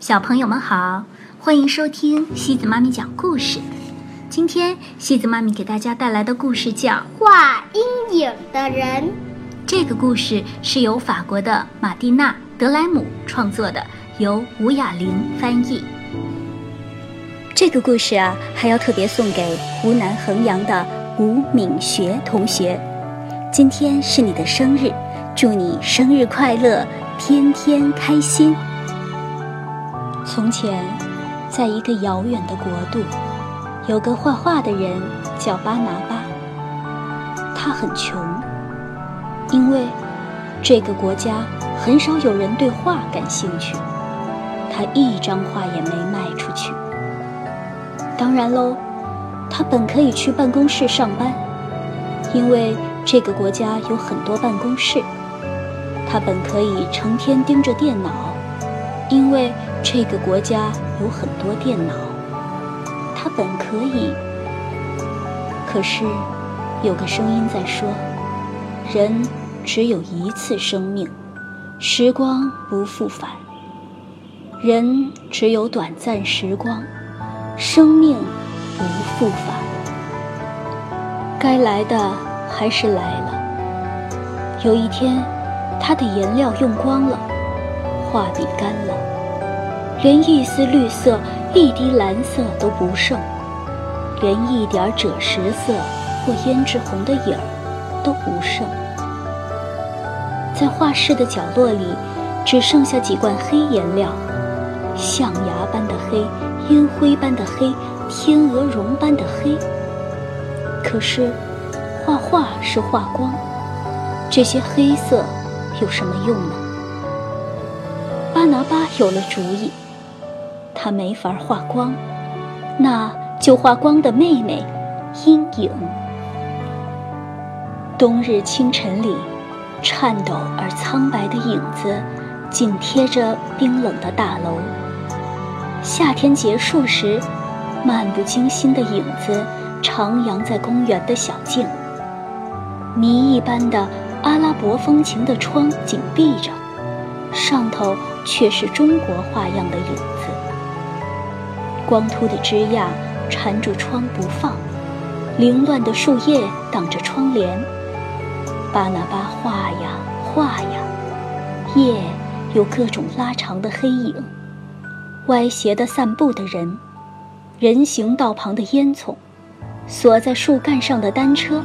小朋友们好，欢迎收听西子妈咪讲故事。今天西子妈咪给大家带来的故事叫《画阴影的人》。这个故事是由法国的马蒂娜·德莱姆创作的，由吴雅玲翻译。这个故事啊，还要特别送给湖南衡阳的吴敏学同学。今天是你的生日，祝你生日快乐，天天开心。从前，在一个遥远的国度，有个画画的人叫巴拿巴。他很穷，因为这个国家很少有人对画感兴趣。他一张画也没卖出去。当然喽，他本可以去办公室上班，因为这个国家有很多办公室。他本可以成天盯着电脑，因为。这个国家有很多电脑，他本可以，可是有个声音在说：人只有一次生命，时光不复返。人只有短暂时光，生命不复返。该来的还是来了。有一天，他的颜料用光了，画笔干了。连一丝绿色、一滴蓝色都不剩，连一点赭石色或胭脂红的影儿都不剩。在画室的角落里，只剩下几罐黑颜料，象牙般的黑，烟灰般的黑，天鹅绒般的黑。可是，画画是画光，这些黑色有什么用呢？巴拿巴有了主意。他没法画光，那就画光的妹妹，阴影。冬日清晨里，颤抖而苍白的影子紧贴着冰冷的大楼；夏天结束时，漫不经心的影子徜徉在公园的小径。谜一般的阿拉伯风情的窗紧闭着，上头却是中国画样的影子。光秃的枝桠缠住窗不放，凌乱的树叶挡着窗帘。巴拿巴画呀画呀，夜有各种拉长的黑影，歪斜的散步的人，人行道旁的烟囱，锁在树干上的单车，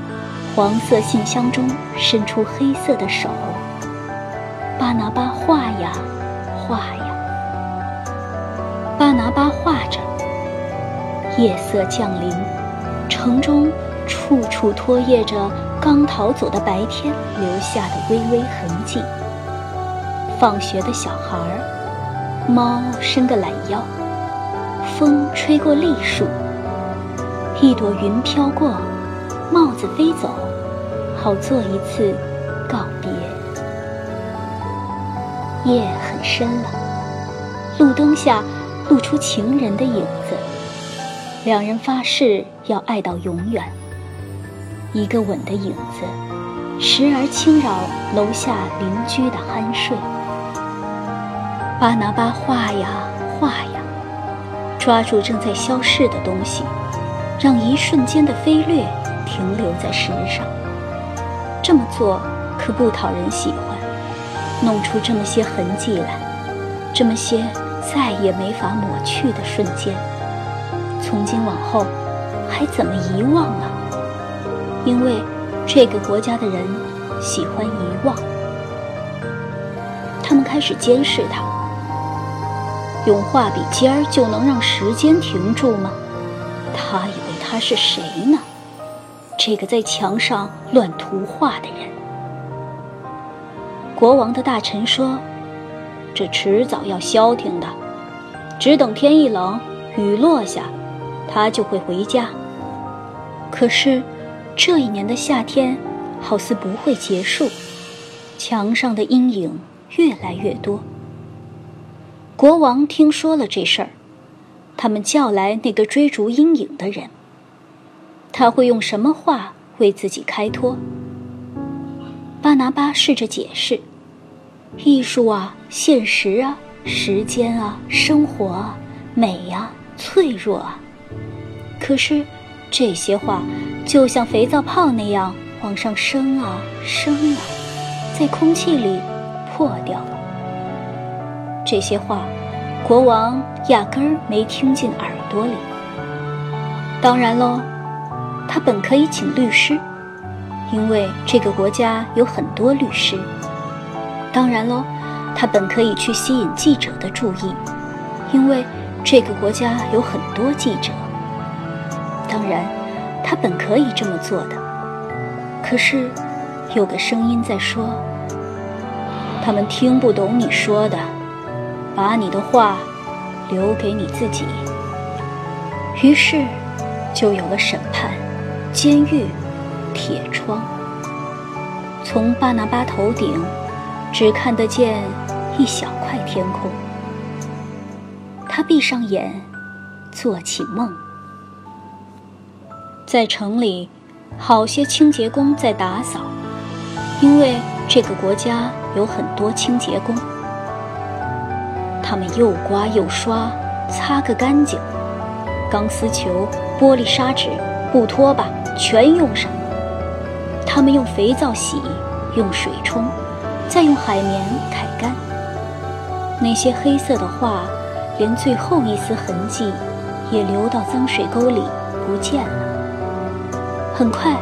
黄色信箱中伸出黑色的手。巴拿巴画呀画呀，夜色降临，城中处处拖曳着刚逃走的白天留下的微微痕迹。放学的小孩儿，猫伸个懒腰，风吹过栗树，一朵云飘过，帽子飞走，好做一次告别。夜很深了，路灯下露出情人的影子。两人发誓要爱到永远。一个吻的影子，时而轻扰楼下邻居的酣睡。巴拿巴画呀画呀，抓住正在消逝的东西，让一瞬间的飞掠停留在石上。这么做可不讨人喜欢，弄出这么些痕迹来，这么些再也没法抹去的瞬间。从今往后，还怎么遗忘啊？因为这个国家的人喜欢遗忘。他们开始监视他，用画笔尖儿就能让时间停住吗？他以为他是谁呢？这个在墙上乱涂画的人。国王的大臣说：“这迟早要消停的，只等天一冷，雨落下。”他就会回家。可是，这一年的夏天好似不会结束，墙上的阴影越来越多。国王听说了这事儿，他们叫来那个追逐阴影的人。他会用什么话为自己开脱？巴拿巴试着解释：艺术啊，现实啊，时间啊，生活啊，美呀，脆弱啊。可是，这些话就像肥皂泡那样往上升啊，升啊，在空气里破掉了。这些话，国王压根儿没听进耳朵里。当然喽，他本可以请律师，因为这个国家有很多律师。当然喽，他本可以去吸引记者的注意，因为这个国家有很多记者。当然，他本可以这么做的。可是，有个声音在说：“他们听不懂你说的，把你的话留给你自己。”于是，就有了审判、监狱、铁窗。从巴拿巴头顶，只看得见一小块天空。他闭上眼，做起梦。在城里，好些清洁工在打扫，因为这个国家有很多清洁工。他们又刮又刷，擦个干净，钢丝球、玻璃砂纸、布拖把全用上。他们用肥皂洗，用水冲，再用海绵揩干。那些黑色的画，连最后一丝痕迹也流到脏水沟里不见了。很快，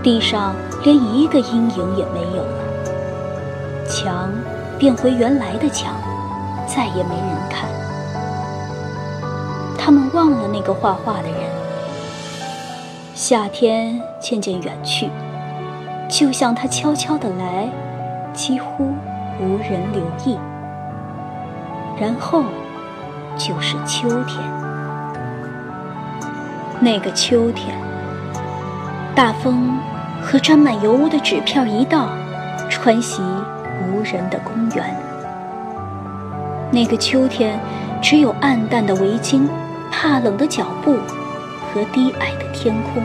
地上连一个阴影也没有了，墙变回原来的墙，再也没人看。他们忘了那个画画的人。夏天渐渐远去，就像他悄悄地来，几乎无人留意。然后，就是秋天。那个秋天。大风和沾满油污的纸片一道，穿袭无人的公园。那个秋天，只有暗淡的围巾、怕冷的脚步和低矮的天空。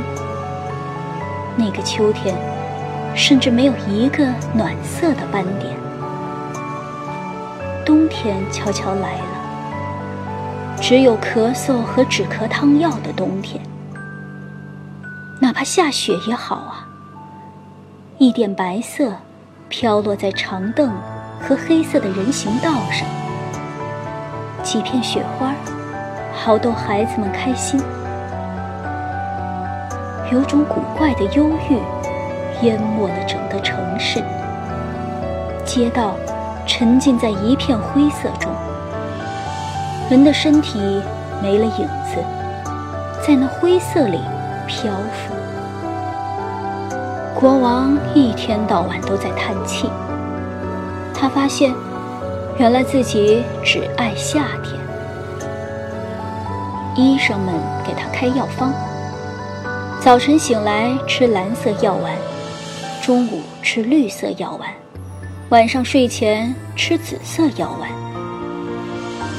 那个秋天，甚至没有一个暖色的斑点。冬天悄悄来了，只有咳嗽和止咳汤药的冬天。哪怕下雪也好啊。一点白色飘落在长凳和黑色的人行道上，几片雪花，好逗孩子们开心。有种古怪的忧郁，淹没了整个城市。街道沉浸在一片灰色中，人的身体没了影子，在那灰色里。漂浮。国王一天到晚都在叹气。他发现，原来自己只爱夏天。医生们给他开药方：早晨醒来吃蓝色药丸，中午吃绿色药丸，晚上睡前吃紫色药丸。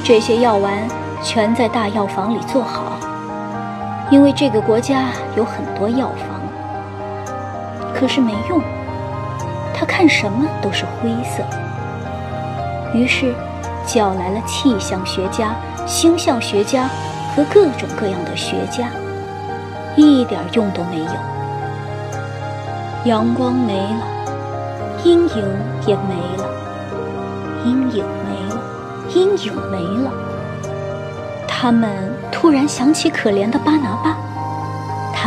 这些药丸全在大药房里做好。因为这个国家有很多药房，可是没用，他看什么都是灰色。于是，叫来了气象学家、星象学家和各种各样的学家，一点用都没有。阳光没了，阴影也没了，阴影没了，阴影没了。他们。突然想起可怜的巴拿，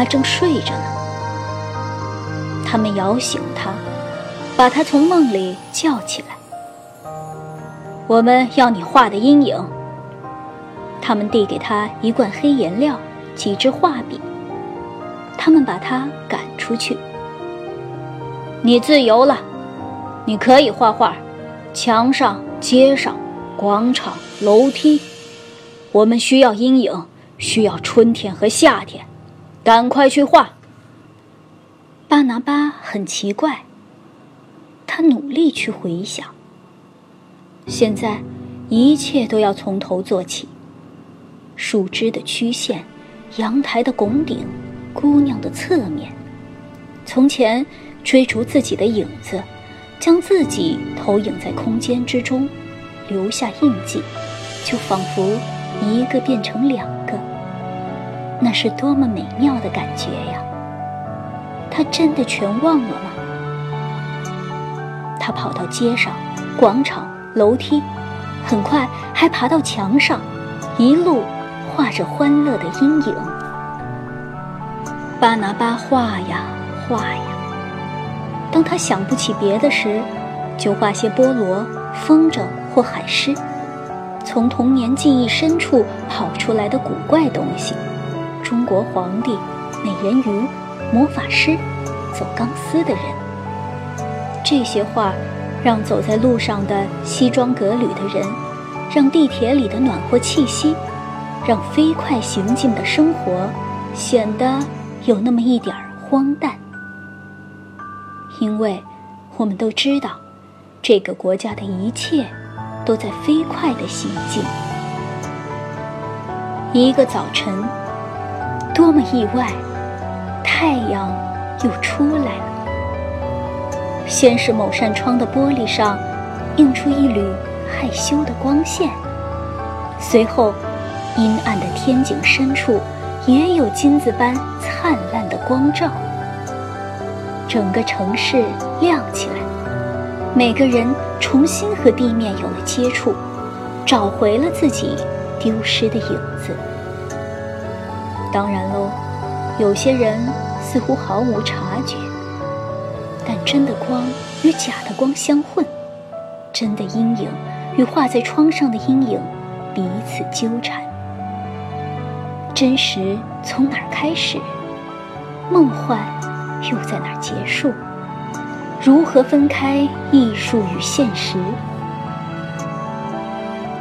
他正睡着呢。他们摇醒他，把他从梦里叫起来。我们要你画的阴影。他们递给他一罐黑颜料，几支画笔。他们把他赶出去。你自由了，你可以画画，墙上、街上、广场、楼梯。我们需要阴影，需要春天和夏天，赶快去画。巴拿巴很奇怪，他努力去回想。现在，一切都要从头做起：树枝的曲线，阳台的拱顶，姑娘的侧面。从前，追逐自己的影子，将自己投影在空间之中，留下印记，就仿佛一个变成两个，那是多么美妙的感觉呀！他真的全忘了吗？他跑到街上、广场、楼梯，很快还爬到墙上，一路画着欢乐的阴影。巴拿巴画呀画呀，当他想不起别的时，就画些菠萝、风筝或海狮，从童年记忆深处跑出来的古怪东西，中国皇帝、美人鱼、魔法师、走钢丝的人。这些画，让走在路上的西装革履的人，让地铁里的暖和气息，让飞快行进的生活，显得有那么一点儿荒诞。因为，我们都知道，这个国家的一切，都在飞快的行进。一个早晨，多么意外，太阳又出来了。先是某扇窗的玻璃上映出一缕害羞的光线，随后，阴暗的天井深处也有金子般灿烂的光照。整个城市亮起来，每个人重新和地面有了接触，找回了自己丢失的影子。当然喽，有些人似乎毫无察觉。但真的光与假的光相混，真的阴影与画在窗上的阴影彼此纠缠。真实从哪儿开始？梦幻又在哪儿结束？如何分开艺术与现实？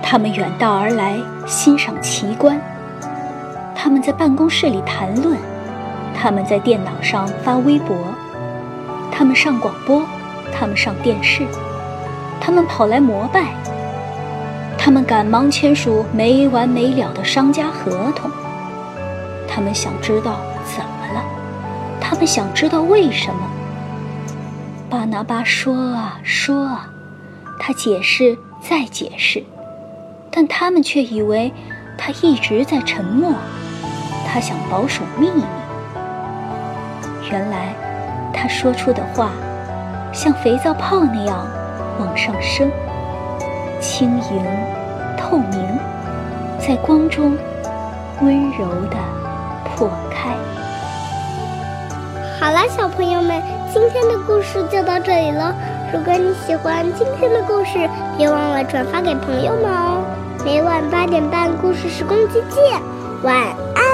他们远道而来欣赏奇观，他们在办公室里谈论，他们在电脑上发微博。他们上广播，他们上电视，他们跑来膜拜，他们赶忙签署没完没了的商家合同。他们想知道怎么了，他们想知道为什么。巴拿巴说啊说啊，他解释再解释，但他们却以为他一直在沉默，他想保守秘密。原来。他说出的话，像肥皂泡那样往上升，轻盈、透明，在光中温柔的破开。好了，小朋友们，今天的故事就到这里了。如果你喜欢今天的故事，别忘了转发给朋友们哦。每晚八点半，故事时光机见，晚安。